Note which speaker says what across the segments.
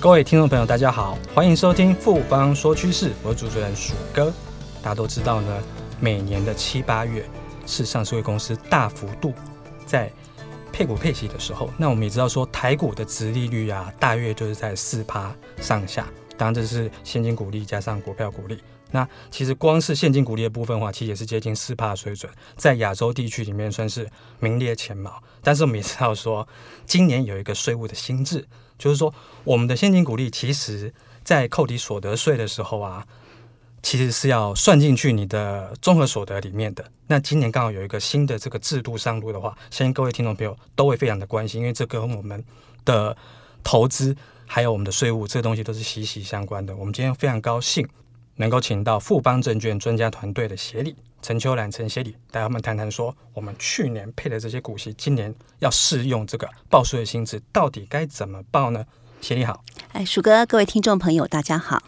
Speaker 1: 各位听众朋友，大家好，欢迎收听富邦说趋势，我是主持人鼠哥。大家都知道呢，每年的七八月是上市公司大幅度在配股配息的时候。那我们也知道说，台股的殖利率啊，大约就是在四趴上下。当然，这是现金股利加上股票股利。那其实光是现金股利的部分的话，其实也是接近四趴水准，在亚洲地区里面算是名列前茅。但是我们也知道说，今年有一个税务的新制，就是说我们的现金股利其实在扣抵所得税的时候啊，其实是要算进去你的综合所得里面的。那今年刚好有一个新的这个制度上路的话，相信各位听众朋友都会非常的关心，因为这跟我们的投资。还有我们的税务，这个东西都是息息相关的。我们今天非常高兴能够请到富邦证券专家团队的协理陈秋兰陈协理，带我们谈谈说，我们去年配的这些股息，今年要适用这个报税的薪资，到底该怎么报呢？协理好，
Speaker 2: 哎，鼠哥，各位听众朋友，大家好。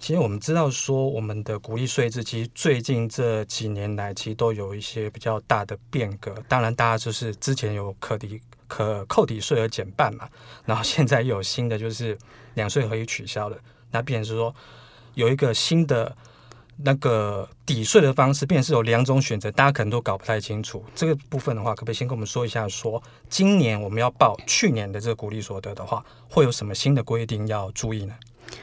Speaker 1: 其实我们知道说，我们的股利税制，其实最近这几年来，其实都有一些比较大的变革。当然，大家就是之前有可抵可扣抵税额减半嘛，然后现在又有新的，就是两税合一取消了。那变成是说有一个新的那个抵税的方式，变是有两种选择，大家可能都搞不太清楚。这个部分的话，可不可以先跟我们说一下说，今年我们要报去年的这个鼓励所得的话，会有什么新的规定要注意呢？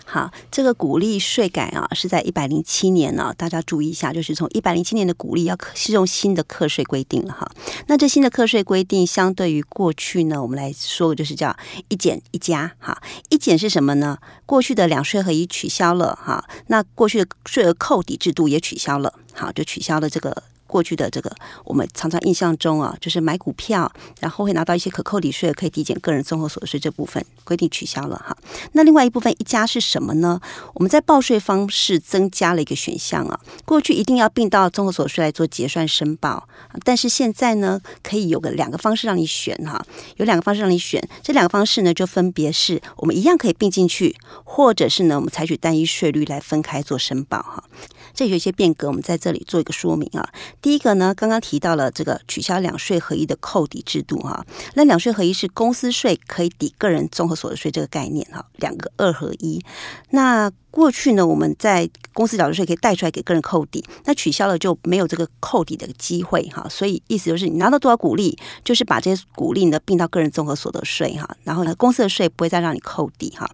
Speaker 2: 好，这个鼓励税改啊，是在一百零七年呢、大家注意一下，就是从一百零七年的鼓励要适用新的课税规定了哈。那这新的课税规定，相对于过去呢，我们来说就是叫一减一加哈。一减是什么呢？过去的两税合一取消了哈，那过去的税额扣抵制度也取消了，好，就取消了这个。过去的这个，我们常常印象中啊，就是买股票，然后会拿到一些可扣抵税，可以抵减个人综合所得税这部分规定取消了哈。那另外一部分一加是什么呢？我们在报税方式增加了一个选项啊。过去一定要并到综合所得税来做结算申报，但是现在呢，可以有个两个方式让你选哈，有两个方式让你选，这两个方式呢，就分别是我们一样可以并进去，或者是呢，我们采取单一税率来分开做申报哈。这有一些变革，我们在这里做一个说明啊。第一个呢，刚刚提到了这个取消两税合一的扣抵制度哈。那两税合一是公司税可以抵个人综合所得税这个概念哈，两个二合一。那过去呢，我们在公司缴的税可以带出来给个人扣抵，那取消了就没有这个扣抵的机会哈。所以意思就是你拿到多少股利，就是把这些股利呢并到个人综合所得税哈。然后呢，公司的税不会再让你扣抵哈。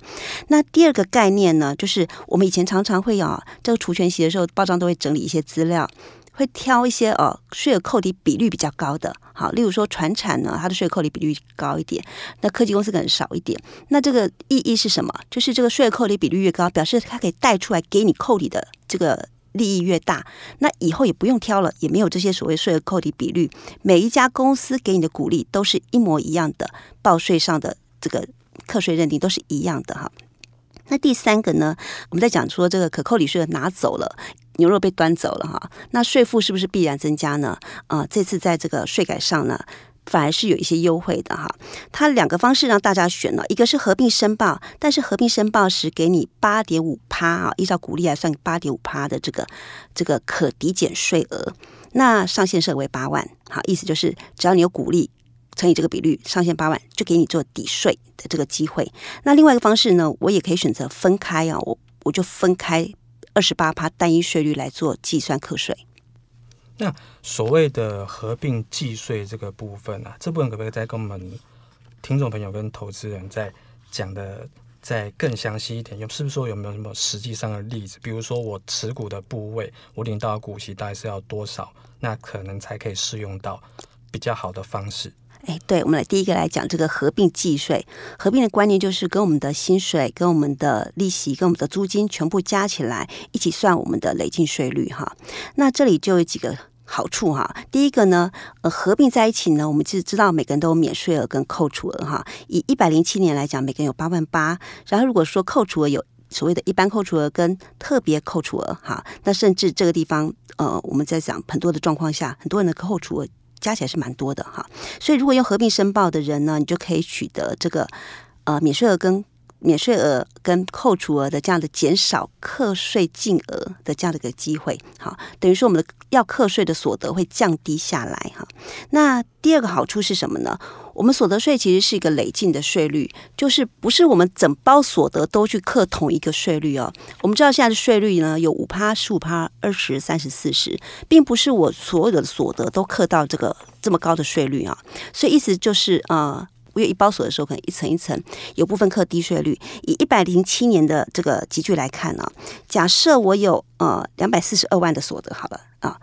Speaker 2: 那第二个概念呢，就是我们以前常常会有这个除权息的时候，报章都会整理一些资料。会挑一些哦税额扣抵比率比较高的，好，例如说船产呢，它的税扣抵比率高一点，那科技公司可能少一点。那这个意义是什么？就是这个税额扣抵比率越高，表示它可以带出来给你扣抵的这个利益越大。那以后也不用挑了，也没有这些所谓税额扣抵比率，每一家公司给你的鼓励都是一模一样的，报税上的这个课税认定都是一样的哈。那第三个呢，我们在讲说这个可扣抵税额拿走了。牛肉被端走了哈，那税负是不是必然增加呢？啊、这次在这个税改上呢，反而是有一些优惠的哈。它两个方式让大家选了，一个是合并申报，但是合并申报时给你八点五趴啊，依照股利来算八点五趴的这个这个可抵减税额，那上限设为八万，好，意思就是只要你有股利乘以这个比率，上限八万就给你做抵税的这个机会。那另外一个方式呢，我也可以选择分开啊，我我就分开。二十八趴单一税率来做计算课税。
Speaker 1: 那所谓的合并计税这个部分啊，这部分可不可以再跟我们听众朋友跟投资人再讲的再更详细一点？有是不是说有没有什么实际上的例子？比如说我持股的部位，我领到股息大概是要多少，那可能才可以适用到比较好的方式。
Speaker 2: 哎，对，我们来第一个来讲这个合并计税。合并的观念就是跟我们的薪水、跟我们的利息、跟我们的租金全部加起来一起算我们的累进税率哈。那这里就有几个好处哈。第一个呢，呃，合并在一起呢，我们就知道每个人都有免税额跟扣除额哈。以一百零七年来讲，每个人有八万八。然后如果说扣除额有所谓的一般扣除额跟特别扣除额哈，那甚至这个地方呃，我们在讲很多的状况下，很多人的扣除额。加起来是蛮多的哈，所以如果用合并申报的人呢，你就可以取得这个呃免税额跟免税额跟扣除额的这样的减少课税净额的这样的一个机会，好，等于说我们的要课税的所得会降低下来哈。那第二个好处是什么呢？我们所得税其实是一个累进的税率，就是不是我们整包所得都去课同一个税率哦。我们知道现在的税率呢有五趴、十五趴、二十、三十、四十，并不是我所有的所得都课到这个这么高的税率啊。所以意思就是呃。我有一包所的时候，可能一层一层，有部分课低税率。以一百零七年的这个集聚来看呢，假设我有呃两百四十二万的所得，好了啊，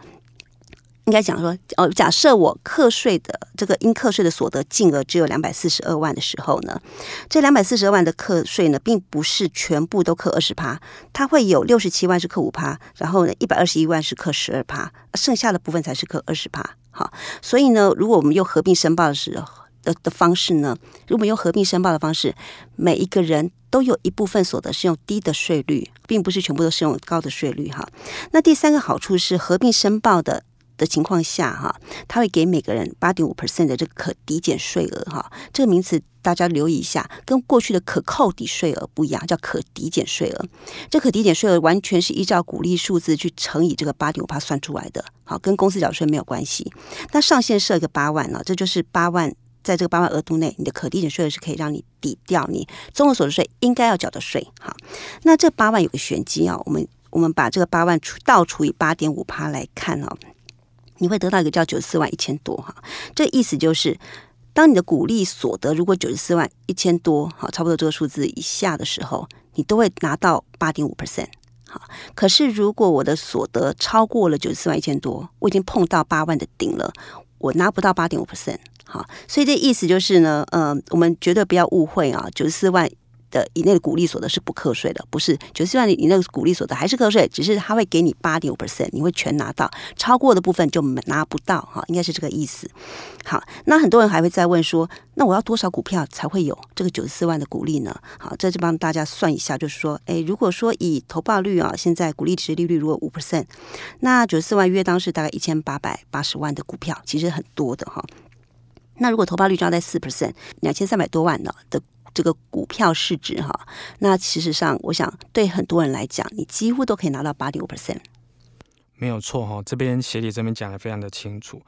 Speaker 2: 应该讲说，哦，假设我课税的这个应课税的所得净额只有两百四十二万的时候呢，这两百四十二万的课税呢，并不是全部都课二十趴，它会有六十七万是课五趴，然后呢一百二十一万是课十二趴，剩下的部分才是课二十趴。好，所以呢，如果我们又合并申报的时候。的的方式呢？如果用合并申报的方式，每一个人都有一部分所得是用低的税率，并不是全部都是用高的税率哈。那第三个好处是合并申报的的情况下哈，它会给每个人八点五 percent 的这个可抵减税额哈。这个名词大家留意一下，跟过去的可扣抵税额不一样，叫可抵减税额。这可抵减税额完全是依照股利数字去乘以这个八点五趴算出来的，好，跟公司缴税没有关系。那上限设一个八万呢，这就是八万。在这个八万额度内，你的可抵减税额是可以让你抵掉你综合所得税应该要缴的税。好，那这八万有个玄机啊，我们我们把这个八万除倒除以八点五趴来看哦，你会得到一个叫九十四万一千多哈。这意思就是，当你的股利所得如果九十四万一千多，好，差不多这个数字以下的时候，你都会拿到八点五 percent。好，可是如果我的所得超过了九十四万一千多，我已经碰到八万的顶了，我拿不到八点五 percent。好，所以这意思就是呢，呃，我们绝对不要误会啊，九十四万的以内的股利所得是不课税的，不是九十四万以内的股利所得还是课税，只是他会给你八点五 percent，你会全拿到，超过的部分就拿不到，哈，应该是这个意思。好，那很多人还会再问说，那我要多少股票才会有这个九十四万的股利呢？好，这就帮大家算一下，就是说，诶，如果说以投报率啊，现在股利值利率如果五 percent，那九十四万约当是大概一千八百八十万的股票，其实很多的哈。那如果投报率抓在四 percent，两千三百多万呢的这个股票市值哈，那其实上我想对很多人来讲，你几乎都可以拿到八点五 percent。
Speaker 1: 没有错哈，这边协理这边讲的非常的清楚。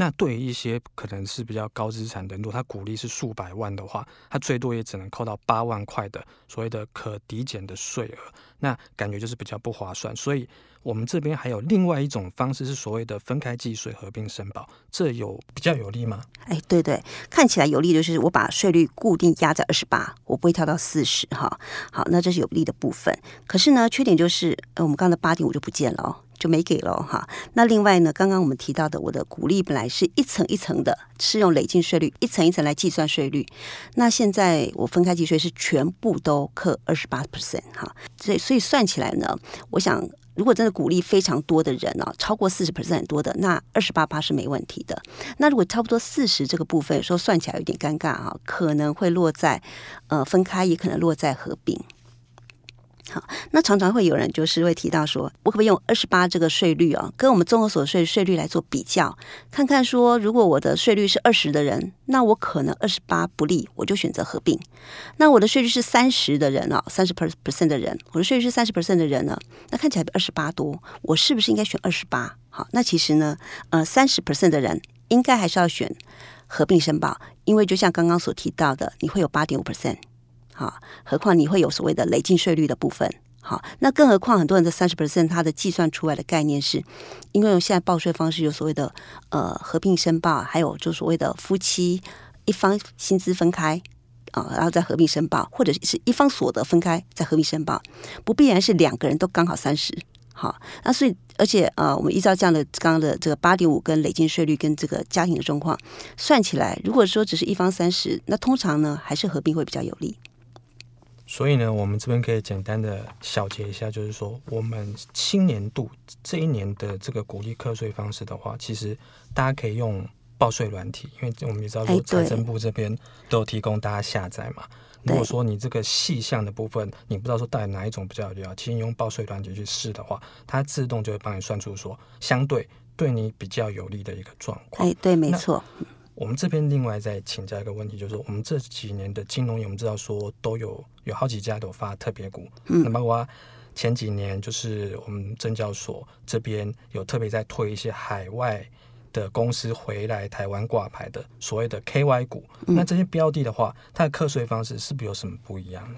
Speaker 1: 那对于一些可能是比较高资产的，如果他股利是数百万的话，他最多也只能扣到八万块的所谓的可抵减的税额，那感觉就是比较不划算。所以我们这边还有另外一种方式，是所谓的分开计税合并申报，这有比较有利吗？
Speaker 2: 哎，对对，看起来有利，就是我把税率固定压在二十八，我不会跳到四十哈。好，那这是有利的部分。可是呢，缺点就是，呃，我们刚刚的八点五就不见了哦。就没给了哈。那另外呢，刚刚我们提到的，我的股利本来是一层一层的，是用累进税率一层一层来计算税率。那现在我分开计税是全部都克二十八 percent 哈。所以所以算起来呢，我想如果真的鼓励非常多的人啊，超过四十 percent 很多的，那二十八八是没问题的。那如果差不多四十这个部分，有时候算起来有点尴尬哈，可能会落在呃分开，也可能落在合并。好，那常常会有人就是会提到说，我可不可以用二十八这个税率啊，跟我们综合所得税税率来做比较，看看说，如果我的税率是二十的人，那我可能二十八不利，我就选择合并。那我的税率是三十的人啊，三十 percent 的人，我的税率是三十 percent 的人呢，那看起来比二十八多，我是不是应该选二十八？好，那其实呢，呃，三十 percent 的人应该还是要选合并申报，因为就像刚刚所提到的，你会有八点五 percent。好，何况你会有所谓的累进税率的部分。好，那更何况很多人的三十 percent，它的计算出来的概念是，因为现在报税方式有所谓的呃合并申报，还有就所谓的夫妻一方薪资分开啊，然后再合并申报，或者是一方所得分开再合并申报，不必然是两个人都刚好三十。好，那所以而且呃，我们依照这样的刚刚的这个八点五跟累进税率跟这个家庭的状况算起来，如果说只是一方三十，那通常呢还是合并会比较有利。
Speaker 1: 所以呢，我们这边可以简单的小结一下，就是说，我们新年度这一年的这个鼓励课税方式的话，其实大家可以用报税软体，因为我们也知道说财政部这边都有提供大家下载嘛。如果说你这个细项的部分，你不知道说到底哪一种比较有利啊，其实你用报税软体去试的话，它自动就会帮你算出说相对对你比较有利的一个状况。
Speaker 2: 哎，对，没错。
Speaker 1: 我们这边另外再请教一个问题，就是说我们这几年的金融业，我们知道说都有有好几家都有发特别股，嗯，那包括前几年就是我们证交所这边有特别在推一些海外的公司回来台湾挂牌的所谓的 KY 股，嗯，那这些标的的话，它的课税方式是不是有什么不一样？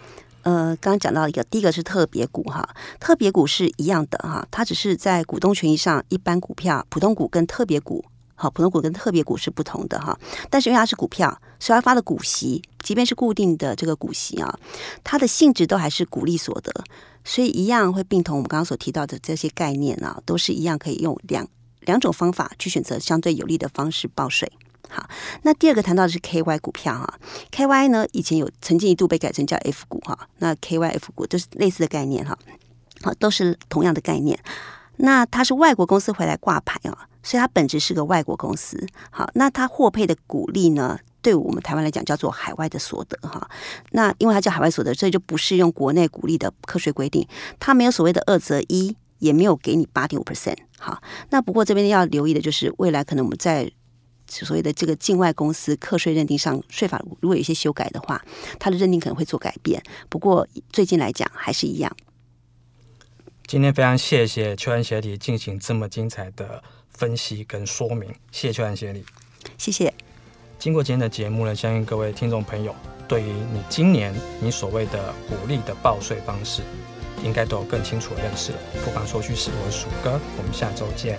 Speaker 2: 呃，刚刚讲到一个，第一个是特别股哈，特别股是一样的哈，它只是在股东权益上，一般股票、普通股跟特别股。好，普通股跟特别股是不同的哈，但是因为它是股票，所以它发的股息，即便是固定的这个股息啊，它的性质都还是股利所得，所以一样会并同我们刚刚所提到的这些概念啊，都是一样可以用两两种方法去选择相对有利的方式报税。好，那第二个谈到的是 KY 股票哈，KY 呢以前有曾经一度被改成叫 F 股哈，那 KYF 股都是类似的概念哈，好，都是同样的概念。那它是外国公司回来挂牌啊。所以它本质是个外国公司，好，那它获配的股利呢，对我们台湾来讲叫做海外的所得哈。那因为它叫海外所得，所以就不适用国内股利的课税规定，它没有所谓的二择一，也没有给你八点五 percent。好，那不过这边要留意的就是，未来可能我们在所谓的这个境外公司课税认定上，税法如果有一些修改的话，它的认定可能会做改变。不过最近来讲还是一样。
Speaker 1: 今天非常谢谢邱安协理进行这么精彩的分析跟说明，谢谢邱安协理，
Speaker 2: 谢谢。
Speaker 1: 经过今天的节目呢，相信各位听众朋友对于你今年你所谓的股利的报税方式，应该都有更清楚的认识了。不妨说句是，我是鼠哥，我们下周见。